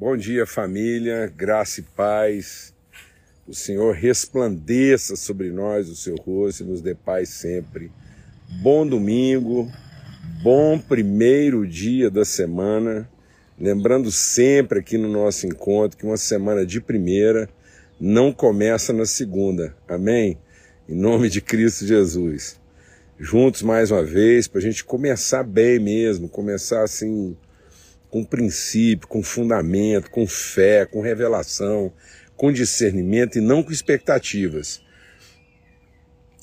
Bom dia, família, graça e paz. O Senhor resplandeça sobre nós o seu rosto e nos dê paz sempre. Bom domingo, bom primeiro dia da semana. Lembrando sempre aqui no nosso encontro que uma semana de primeira não começa na segunda. Amém? Em nome de Cristo Jesus. Juntos mais uma vez, para a gente começar bem mesmo, começar assim com princípio, com fundamento, com fé, com revelação, com discernimento e não com expectativas,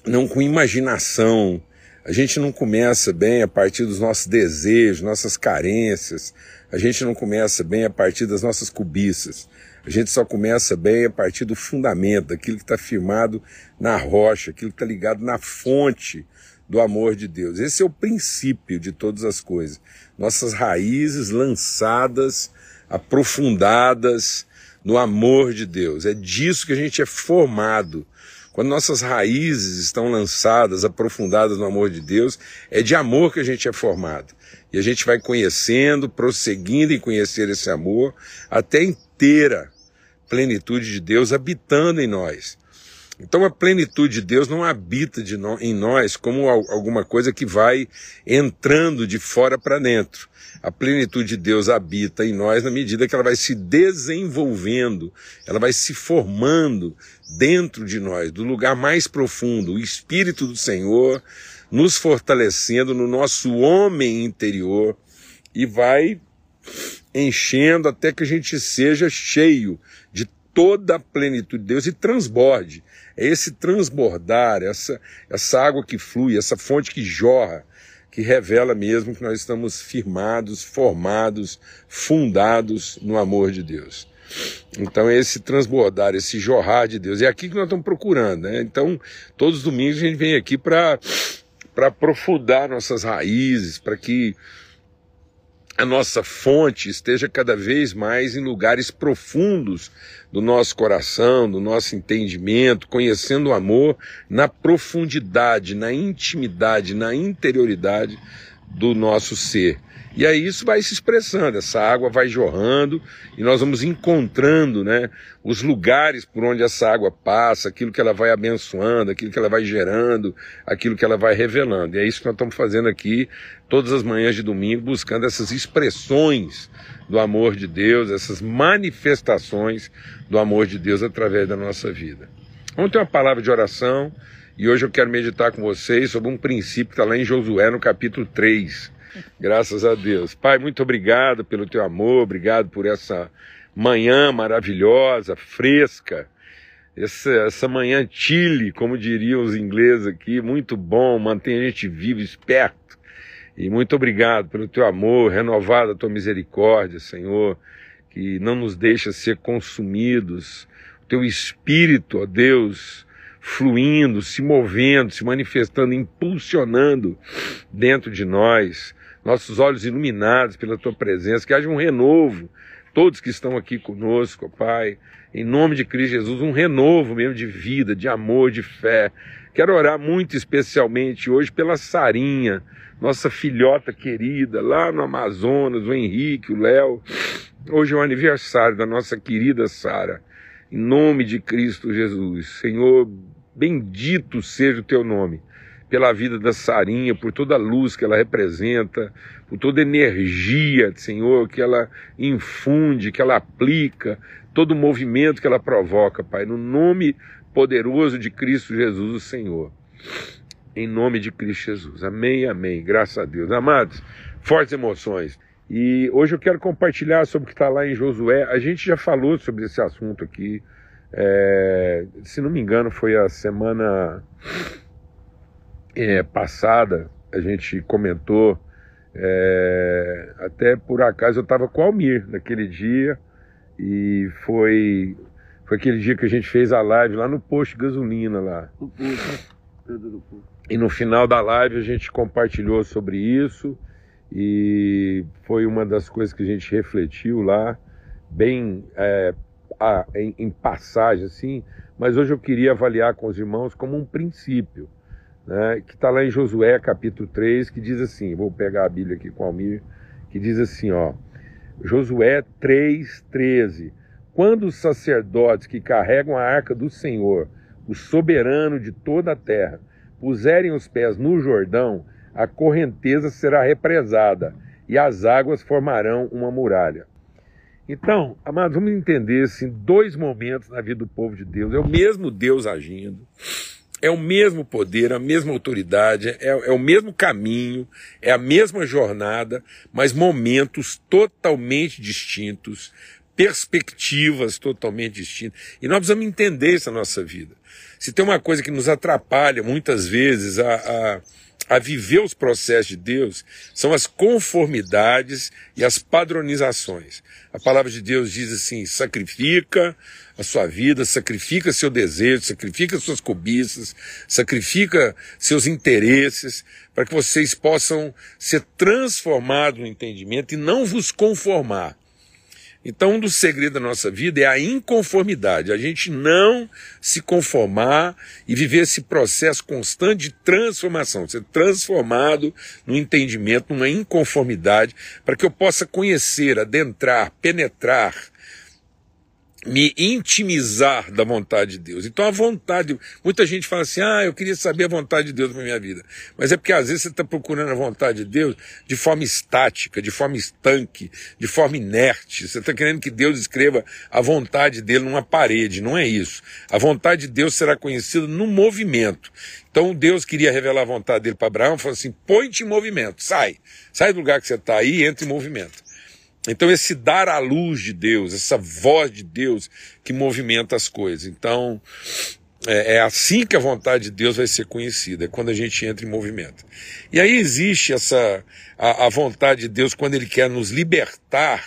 não com imaginação. A gente não começa bem a partir dos nossos desejos, nossas carências. A gente não começa bem a partir das nossas cobiças. A gente só começa bem a partir do fundamento, daquilo que está firmado na rocha, aquilo que está ligado na fonte do amor de Deus. Esse é o princípio de todas as coisas. Nossas raízes lançadas, aprofundadas no amor de Deus. É disso que a gente é formado. Quando nossas raízes estão lançadas, aprofundadas no amor de Deus, é de amor que a gente é formado. E a gente vai conhecendo, prosseguindo em conhecer esse amor, até inteira plenitude de Deus habitando em nós. Então a plenitude de Deus não habita de no, em nós como alguma coisa que vai entrando de fora para dentro. A plenitude de Deus habita em nós na medida que ela vai se desenvolvendo, ela vai se formando dentro de nós, do lugar mais profundo, o Espírito do Senhor nos fortalecendo no nosso homem interior e vai enchendo até que a gente seja cheio de toda a plenitude de Deus e transborde. É esse transbordar, essa, essa água que flui, essa fonte que jorra, que revela mesmo que nós estamos firmados, formados, fundados no amor de Deus. Então, esse transbordar, esse jorrar de Deus, é aqui que nós estamos procurando. Né? Então, todos os domingos a gente vem aqui para aprofundar nossas raízes, para que a nossa fonte esteja cada vez mais em lugares profundos do nosso coração, do nosso entendimento, conhecendo o amor na profundidade, na intimidade, na interioridade do nosso ser. E aí isso vai se expressando, essa água vai jorrando e nós vamos encontrando né, os lugares por onde essa água passa, aquilo que ela vai abençoando, aquilo que ela vai gerando, aquilo que ela vai revelando. E é isso que nós estamos fazendo aqui todas as manhãs de domingo, buscando essas expressões do amor de Deus, essas manifestações do amor de Deus através da nossa vida. Vamos ter uma palavra de oração e hoje eu quero meditar com vocês sobre um princípio que está lá em Josué, no capítulo 3 Graças a Deus. Pai, muito obrigado pelo teu amor, obrigado por essa manhã maravilhosa, fresca. Essa, essa manhã chile, como diriam os ingleses aqui, muito bom, mantém a gente vivo, esperto. E muito obrigado pelo teu amor, renovada a tua misericórdia, Senhor, que não nos deixa ser consumidos. O teu espírito, ó Deus, fluindo, se movendo, se manifestando, impulsionando dentro de nós nossos olhos iluminados pela tua presença, que haja um renovo, todos que estão aqui conosco, Pai, em nome de Cristo Jesus, um renovo mesmo de vida, de amor, de fé. Quero orar muito especialmente hoje pela Sarinha, nossa filhota querida, lá no Amazonas, o Henrique, o Léo. Hoje é o aniversário da nossa querida Sara. Em nome de Cristo Jesus. Senhor, bendito seja o teu nome pela vida da Sarinha, por toda a luz que ela representa, por toda a energia, Senhor, que ela infunde, que ela aplica, todo o movimento que ela provoca, Pai, no nome poderoso de Cristo Jesus, o Senhor. Em nome de Cristo Jesus. Amém, amém. Graças a Deus. Amados, fortes emoções. E hoje eu quero compartilhar sobre o que está lá em Josué. A gente já falou sobre esse assunto aqui. É, se não me engano, foi a semana é, passada, a gente comentou, é, até por acaso eu estava com o Almir naquele dia, e foi, foi aquele dia que a gente fez a live lá no posto de gasolina lá. E no final da live a gente compartilhou sobre isso e foi uma das coisas que a gente refletiu lá, bem é, a, em, em passagem assim, mas hoje eu queria avaliar com os irmãos como um princípio né, que está lá em Josué capítulo 3, que diz assim: vou pegar a Bíblia aqui com o Almir, que diz assim: ó, Josué 3,13. Quando os sacerdotes que carregam a arca do Senhor, o soberano de toda a terra, puserem os pés no Jordão, a correnteza será represada e as águas formarão uma muralha. Então, amados, vamos entender assim, dois momentos na vida do povo de Deus. É o mesmo Deus agindo, é o mesmo poder, a mesma autoridade, é, é, o mesmo caminho, é a mesma jornada, mas momentos totalmente distintos, perspectivas totalmente distintas. E nós precisamos entender isso na nossa vida. Se tem uma coisa que nos atrapalha muitas vezes a, a a viver os processos de Deus são as conformidades e as padronizações. A palavra de Deus diz assim: sacrifica a sua vida, sacrifica seu desejo, sacrifica suas cobiças, sacrifica seus interesses, para que vocês possam ser transformados no entendimento e não vos conformar então, um dos segredos da nossa vida é a inconformidade, a gente não se conformar e viver esse processo constante de transformação, ser transformado no entendimento, numa inconformidade, para que eu possa conhecer, adentrar, penetrar me intimizar da vontade de Deus. Então a vontade, muita gente fala assim, ah, eu queria saber a vontade de Deus para minha vida. Mas é porque às vezes você está procurando a vontade de Deus de forma estática, de forma estanque, de forma inerte. Você está querendo que Deus escreva a vontade dele numa parede. Não é isso. A vontade de Deus será conhecida no movimento. Então Deus queria revelar a vontade dele para Abraão, falou assim: põe-te em movimento, sai, sai do lugar que você está aí entra em movimento. Então, esse dar à luz de Deus, essa voz de Deus que movimenta as coisas. Então, é, é, assim que a vontade de Deus vai ser conhecida, é quando a gente entra em movimento. E aí existe essa a, a vontade de Deus quando Ele quer nos libertar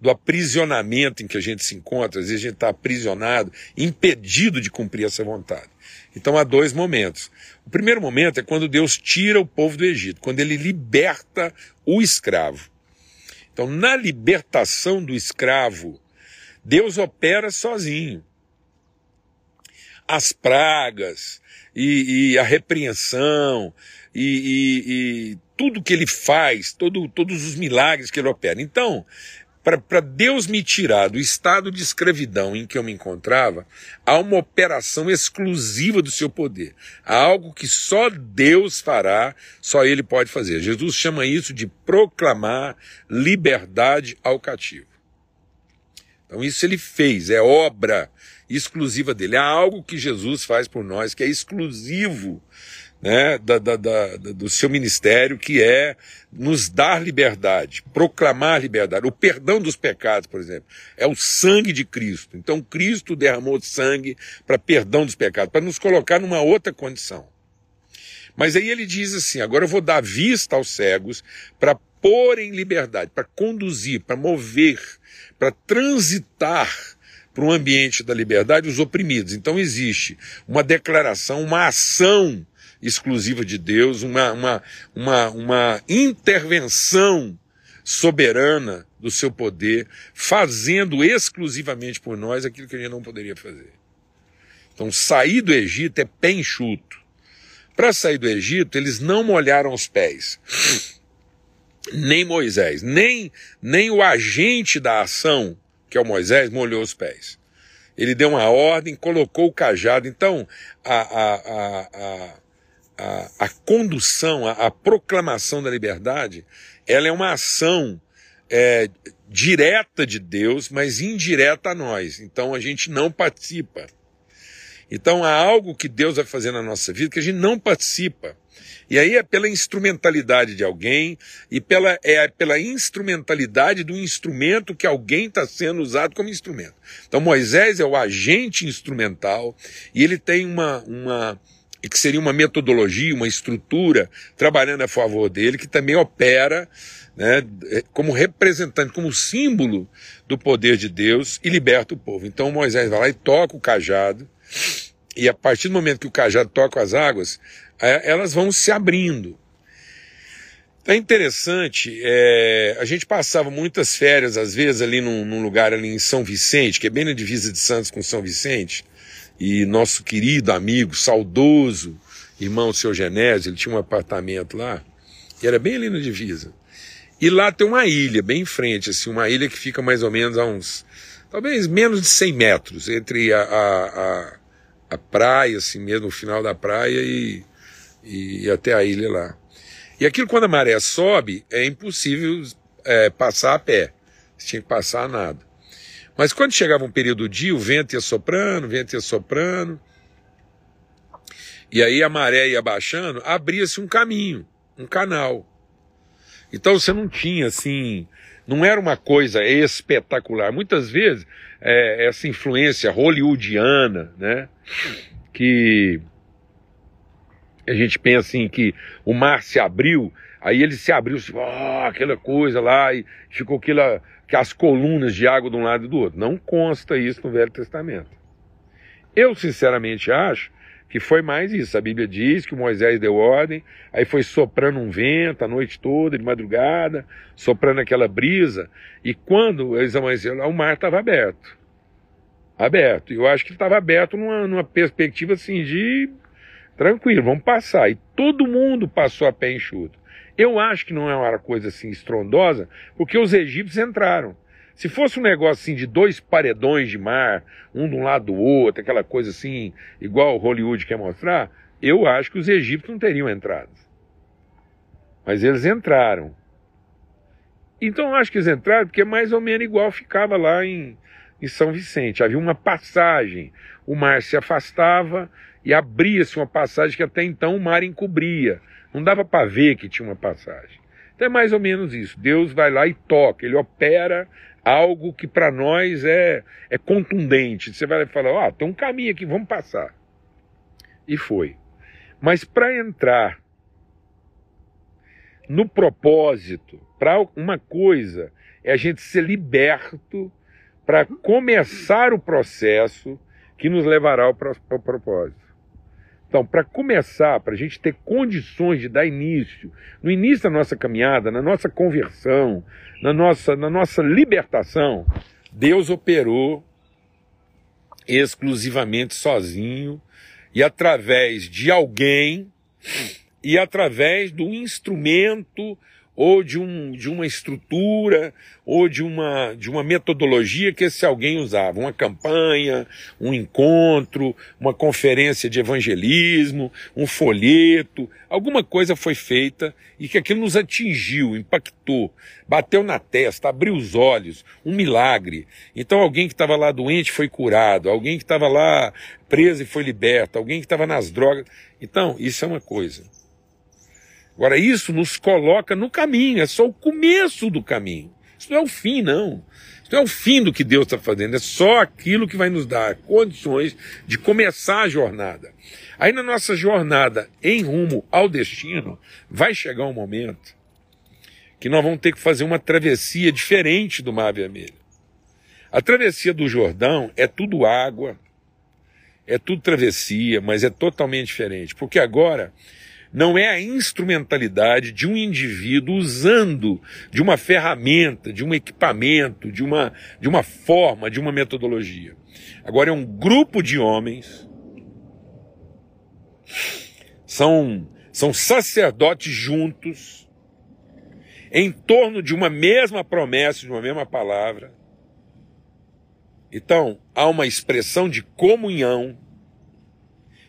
do aprisionamento em que a gente se encontra. Às vezes a gente está aprisionado, impedido de cumprir essa vontade. Então há dois momentos. O primeiro momento é quando Deus tira o povo do Egito, quando Ele liberta o escravo. Então, na libertação do escravo, Deus opera sozinho. As pragas e, e a repreensão e, e, e, tudo que ele faz, todo, todos os milagres que ele opera. Então, para Deus me tirar do estado de escravidão em que eu me encontrava, há uma operação exclusiva do seu poder. Há algo que só Deus fará, só Ele pode fazer. Jesus chama isso de proclamar liberdade ao cativo. Então, isso ele fez, é obra exclusiva dele. Há algo que Jesus faz por nós que é exclusivo né, da, da, da, do seu ministério, que é nos dar liberdade, proclamar liberdade. O perdão dos pecados, por exemplo, é o sangue de Cristo. Então, Cristo derramou sangue para perdão dos pecados, para nos colocar numa outra condição. Mas aí ele diz assim: agora eu vou dar vista aos cegos para pôr em liberdade, para conduzir, para mover, para transitar para um ambiente da liberdade os oprimidos. Então existe uma declaração, uma ação exclusiva de Deus, uma, uma, uma, uma intervenção soberana do seu poder, fazendo exclusivamente por nós aquilo que a gente não poderia fazer. Então, sair do Egito é pé enxuto. Para sair do Egito, eles não molharam os pés. Nem Moisés, nem, nem o agente da ação, que é o Moisés, molhou os pés. Ele deu uma ordem, colocou o cajado. Então, a, a, a, a a, a condução, a, a, proclamação da liberdade, ela é uma ação é, direta de Deus, mas indireta a nós. Então a gente não participa. Então há algo que Deus vai fazer na nossa vida que a gente não participa. E aí é pela instrumentalidade de alguém e pela, é pela instrumentalidade do instrumento que alguém está sendo usado como instrumento. Então Moisés é o agente instrumental e ele tem uma, uma, e que seria uma metodologia, uma estrutura trabalhando a favor dele, que também opera né, como representante, como símbolo do poder de Deus e liberta o povo. Então Moisés vai lá e toca o cajado, e a partir do momento que o cajado toca as águas, é, elas vão se abrindo. É interessante, é, a gente passava muitas férias, às vezes, ali num, num, lugar ali em São Vicente, que é bem na divisa de Santos com São Vicente, e nosso querido amigo, saudoso irmão seu Genésio, ele tinha um apartamento lá, e era bem ali na divisa. E lá tem uma ilha, bem em frente, assim, uma ilha que fica mais ou menos a uns, talvez menos de 100 metros, entre a, a, a, a praia, assim mesmo, o final da praia e, e, até a ilha lá. E aquilo, quando a maré sobe, é impossível é, passar a pé. Você tinha que passar a nada. Mas quando chegava um período do dia, o vento ia soprando, o vento ia soprando, e aí a maré ia baixando, abria-se um caminho, um canal. Então você não tinha assim, não era uma coisa espetacular. Muitas vezes é, essa influência hollywoodiana, né, que a gente pensa assim que o mar se abriu, aí ele se abriu, oh, aquela coisa lá e ficou aquela, as colunas de água de um lado e do outro. Não consta isso no Velho Testamento. Eu sinceramente acho que foi mais isso. A Bíblia diz que Moisés deu ordem, aí foi soprando um vento a noite toda, de madrugada, soprando aquela brisa, e quando eles amanheceram, o mar estava aberto. Aberto. Eu acho que estava aberto numa, numa perspectiva assim de tranquilo, vamos passar. E todo mundo passou a pé enxuto. Eu acho que não é uma coisa assim estrondosa, porque os egípcios entraram. Se fosse um negócio assim de dois paredões de mar, um de um lado do outro, aquela coisa assim, igual Hollywood quer mostrar, eu acho que os egípcios não teriam entrado. Mas eles entraram. Então eu acho que eles entraram porque mais ou menos igual ficava lá em, em São Vicente. Havia uma passagem, o mar se afastava e abria-se uma passagem que até então o mar encobria. Não dava para ver que tinha uma passagem. Então é mais ou menos isso. Deus vai lá e toca, ele opera algo que para nós é, é contundente. Você vai falar, ó, oh, tem um caminho aqui, vamos passar. E foi. Mas para entrar no propósito, para uma coisa é a gente ser liberto para começar o processo que nos levará ao, ao propósito. Então, para começar, para a gente ter condições de dar início, no início da nossa caminhada, na nossa conversão, na nossa, na nossa libertação, Deus operou exclusivamente sozinho e através de alguém e através do instrumento ou de, um, de uma estrutura, ou de uma, de uma metodologia que esse alguém usava. Uma campanha, um encontro, uma conferência de evangelismo, um folheto, alguma coisa foi feita e que aquilo nos atingiu, impactou, bateu na testa, abriu os olhos, um milagre. Então alguém que estava lá doente foi curado, alguém que estava lá preso e foi liberto, alguém que estava nas drogas. Então, isso é uma coisa. Agora, isso nos coloca no caminho, é só o começo do caminho. Isso não é o fim, não. Isso não é o fim do que Deus está fazendo, é só aquilo que vai nos dar condições de começar a jornada. Aí na nossa jornada em rumo ao destino, vai chegar um momento que nós vamos ter que fazer uma travessia diferente do Mar Vermelho. A travessia do Jordão é tudo água, é tudo travessia, mas é totalmente diferente, porque agora não é a instrumentalidade de um indivíduo usando de uma ferramenta, de um equipamento, de uma, de uma forma, de uma metodologia. Agora é um grupo de homens, são, são sacerdotes juntos, em torno de uma mesma promessa, de uma mesma palavra. Então, há uma expressão de comunhão.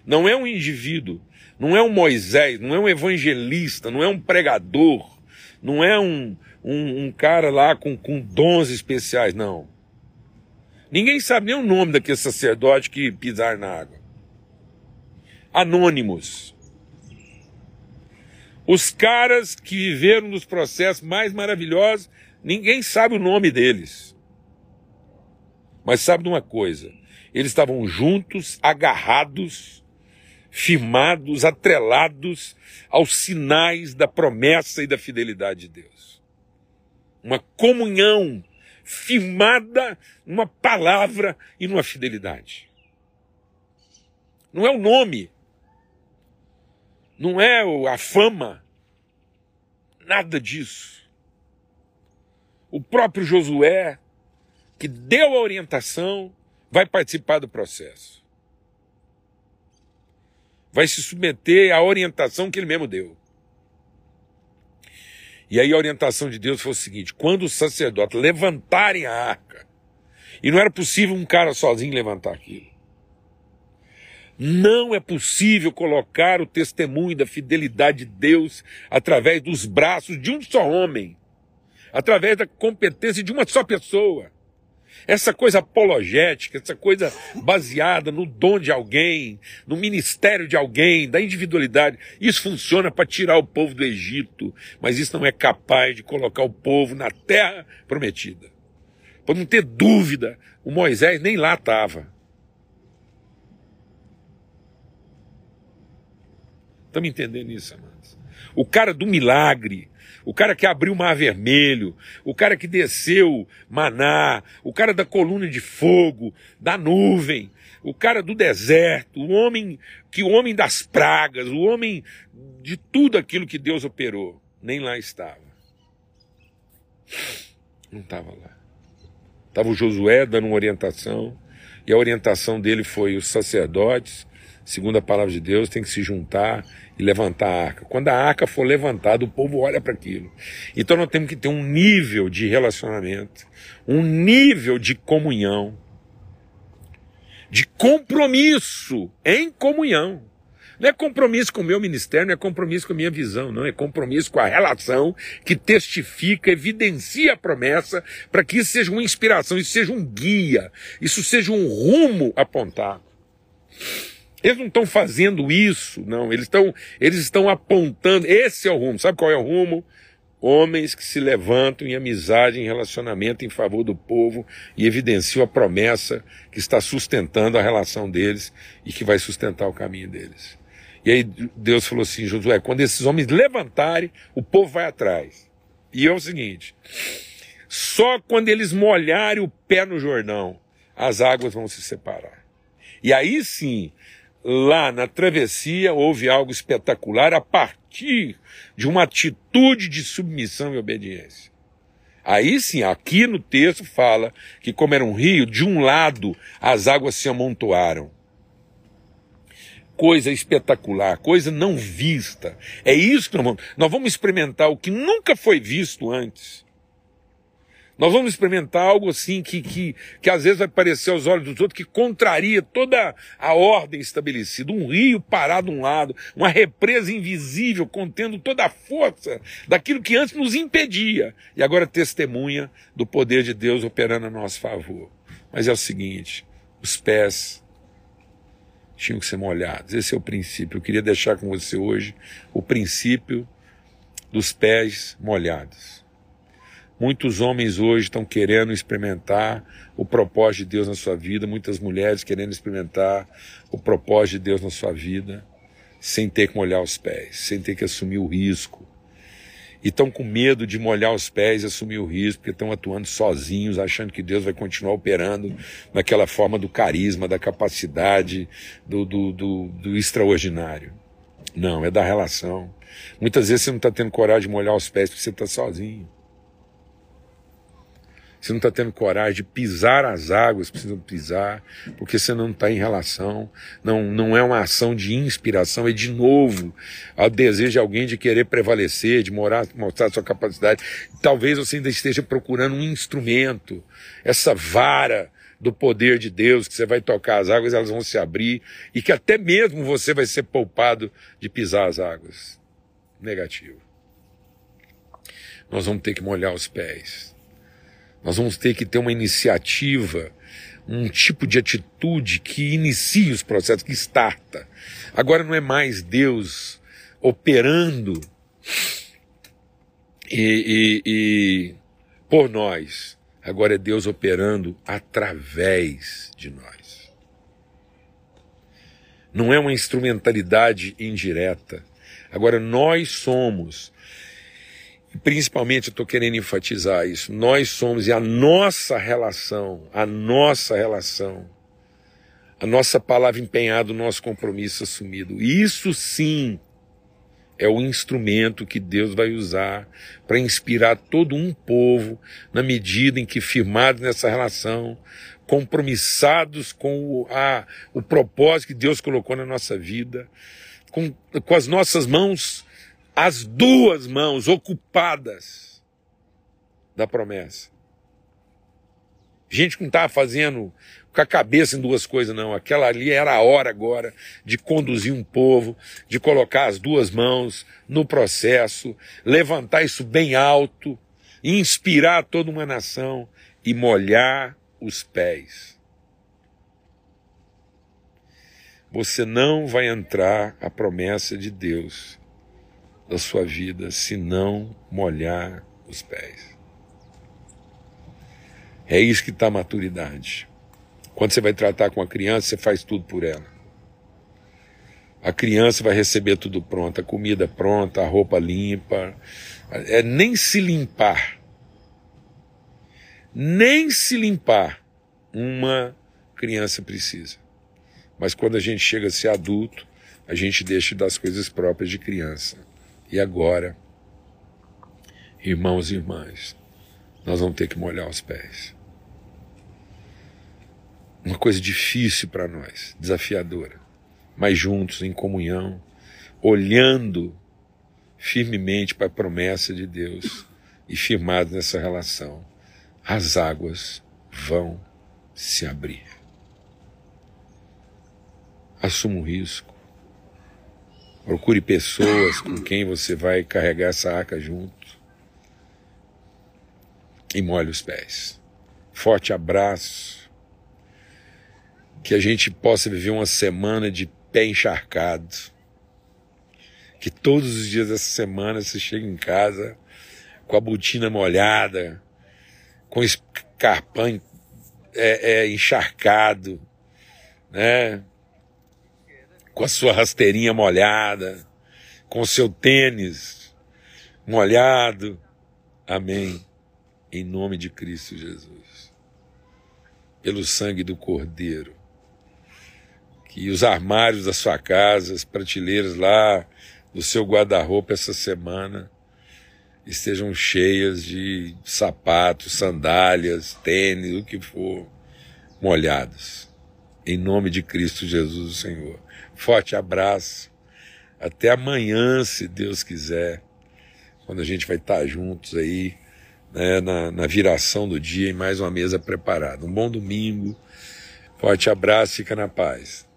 Não é um indivíduo não é um Moisés, não é um evangelista, não é um pregador, não é um, um, um cara lá com, com dons especiais, não. Ninguém sabe nem o nome daquele sacerdote que pisar na água. Anônimos. Os caras que viveram nos processos mais maravilhosos, ninguém sabe o nome deles. Mas sabe de uma coisa: eles estavam juntos, agarrados, firmados, atrelados aos sinais da promessa e da fidelidade de Deus. Uma comunhão firmada numa palavra e numa fidelidade. Não é o nome, não é a fama, nada disso. O próprio Josué, que deu a orientação, vai participar do processo vai se submeter à orientação que ele mesmo deu. E aí a orientação de Deus foi o seguinte: quando os sacerdotes levantarem a arca, e não era possível um cara sozinho levantar aquilo. Não é possível colocar o testemunho da fidelidade de Deus através dos braços de um só homem, através da competência de uma só pessoa. Essa coisa apologética, essa coisa baseada no dom de alguém, no ministério de alguém, da individualidade, isso funciona para tirar o povo do Egito, mas isso não é capaz de colocar o povo na terra prometida. Para não ter dúvida, o Moisés nem lá estava. Estamos entendendo isso, amados? O cara do milagre, o cara que abriu o mar vermelho, o cara que desceu maná, o cara da coluna de fogo, da nuvem, o cara do deserto, o homem que o homem das pragas, o homem de tudo aquilo que Deus operou, nem lá estava. Não estava lá. Estava o Josué dando uma orientação, e a orientação dele foi os sacerdotes, segundo a palavra de Deus, tem que se juntar e levantar a arca. Quando a arca for levantada, o povo olha para aquilo. Então nós temos que ter um nível de relacionamento, um nível de comunhão, de compromisso em comunhão. Não é compromisso com o meu ministério, não é compromisso com a minha visão, não. É compromisso com a relação que testifica, evidencia a promessa, para que isso seja uma inspiração, isso seja um guia, isso seja um rumo apontado. Eles não estão fazendo isso, não. Eles estão, eles estão apontando. Esse é o rumo. Sabe qual é o rumo? Homens que se levantam em amizade, em relacionamento em favor do povo e evidenciam a promessa que está sustentando a relação deles e que vai sustentar o caminho deles. E aí Deus falou assim, Josué, quando esses homens levantarem, o povo vai atrás. E é o seguinte: só quando eles molharem o pé no Jordão, as águas vão se separar. E aí sim, lá na travessia houve algo espetacular a partir de uma atitude de submissão e obediência. Aí sim, aqui no texto fala que, como era um rio, de um lado as águas se amontoaram. Coisa espetacular, coisa não vista. É isso que nós vamos. Nós vamos experimentar o que nunca foi visto antes. Nós vamos experimentar algo assim que, que, que às vezes vai parecer aos olhos dos outros que contraria toda a ordem estabelecida. Um rio parado de um lado, uma represa invisível contendo toda a força daquilo que antes nos impedia e agora testemunha do poder de Deus operando a nosso favor. Mas é o seguinte: os pés tinham que ser molhados. Esse é o princípio. Eu queria deixar com você hoje o princípio dos pés molhados. Muitos homens hoje estão querendo experimentar o propósito de Deus na sua vida, muitas mulheres querendo experimentar o propósito de Deus na sua vida, sem ter que molhar os pés, sem ter que assumir o risco. E estão com medo de molhar os pés e assumir o risco, porque estão atuando sozinhos, achando que Deus vai continuar operando naquela forma do carisma, da capacidade, do, do, do, do extraordinário. Não, é da relação. Muitas vezes você não está tendo coragem de molhar os pés porque você está sozinho. Você não está tendo coragem de pisar as águas que precisam pisar, porque você não está em relação. Não, não é uma ação de inspiração, é de novo o desejo de alguém de querer prevalecer, de morar, mostrar sua capacidade. Talvez você ainda esteja procurando um instrumento, essa vara do poder de Deus, que você vai tocar as águas, elas vão se abrir, e que até mesmo você vai ser poupado de pisar as águas. Negativo. Nós vamos ter que molhar os pés nós vamos ter que ter uma iniciativa, um tipo de atitude que inicie os processos, que starta. Agora não é mais Deus operando e, e, e por nós. Agora é Deus operando através de nós. Não é uma instrumentalidade indireta. Agora nós somos principalmente eu estou querendo enfatizar isso, nós somos e a nossa relação, a nossa relação, a nossa palavra empenhada, o nosso compromisso assumido, isso sim é o instrumento que Deus vai usar para inspirar todo um povo na medida em que firmados nessa relação, compromissados com o, a, o propósito que Deus colocou na nossa vida, com, com as nossas mãos as duas mãos ocupadas da promessa. Gente que não estava fazendo com a cabeça em duas coisas, não. Aquela ali era a hora agora de conduzir um povo, de colocar as duas mãos no processo, levantar isso bem alto, inspirar toda uma nação e molhar os pés. Você não vai entrar a promessa de Deus da sua vida se não molhar os pés. É isso que está a maturidade. Quando você vai tratar com a criança, você faz tudo por ela. A criança vai receber tudo pronto, a comida pronta, a roupa limpa. É nem se limpar. Nem se limpar uma criança precisa. Mas quando a gente chega a ser adulto, a gente deixa das coisas próprias de criança. E agora, irmãos e irmãs, nós vamos ter que molhar os pés. Uma coisa difícil para nós, desafiadora, mas juntos, em comunhão, olhando firmemente para a promessa de Deus e firmados nessa relação, as águas vão se abrir. Assuma um risco Procure pessoas com quem você vai carregar essa arca junto. E molhe os pés. Forte abraço. Que a gente possa viver uma semana de pé encharcado. Que todos os dias dessa semana você chegue em casa com a botina molhada, com escarpão é, é, encharcado, né? Com a sua rasteirinha molhada, com o seu tênis molhado. Amém. Em nome de Cristo Jesus. Pelo sangue do Cordeiro. Que os armários da sua casa, as prateleiras lá do seu guarda-roupa essa semana estejam cheias de sapatos, sandálias, tênis, o que for, molhados. Em nome de Cristo Jesus, o Senhor. Forte abraço. Até amanhã, se Deus quiser, quando a gente vai estar juntos aí, né, na, na viração do dia, em mais uma mesa preparada. Um bom domingo. Forte abraço, fica na paz.